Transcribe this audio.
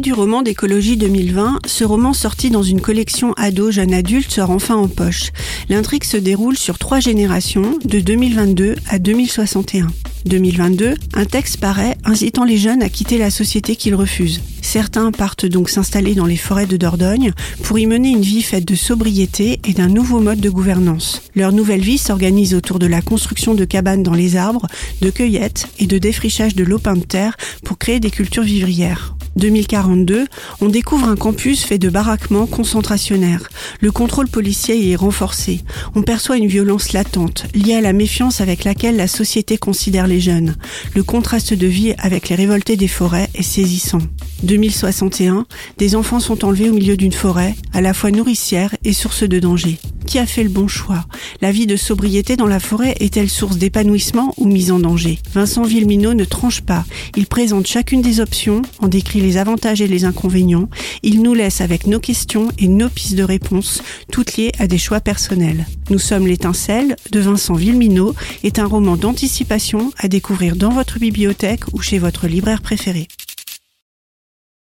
Du roman d'écologie 2020, ce roman sorti dans une collection ado jeune adulte sort enfin en poche. L'intrigue se déroule sur trois générations, de 2022 à 2061. 2022, un texte paraît incitant les jeunes à quitter la société qu'ils refusent. Certains partent donc s'installer dans les forêts de Dordogne pour y mener une vie faite de sobriété et d'un nouveau mode de gouvernance. Leur nouvelle vie s'organise autour de la construction de cabanes dans les arbres, de cueillettes et de défrichage de lopins de terre pour créer des cultures vivrières. 2042, on découvre un campus fait de baraquements concentrationnaires. Le contrôle policier y est renforcé. On perçoit une violence latente, liée à la méfiance avec laquelle la société considère les jeunes. Le contraste de vie avec les révoltés des forêts est saisissant. 2061, des enfants sont enlevés au milieu d'une forêt, à la fois nourricière et source de danger. Qui a fait le bon choix La vie de sobriété dans la forêt est-elle source d'épanouissement ou mise en danger? Vincent Villeminot ne tranche pas. Il présente chacune des options, en décrit les avantages et les inconvénients. Il nous laisse avec nos questions et nos pistes de réponse, toutes liées à des choix personnels. Nous sommes l'étincelle de Vincent Villeminot est un roman d'anticipation à découvrir dans votre bibliothèque ou chez votre libraire préféré.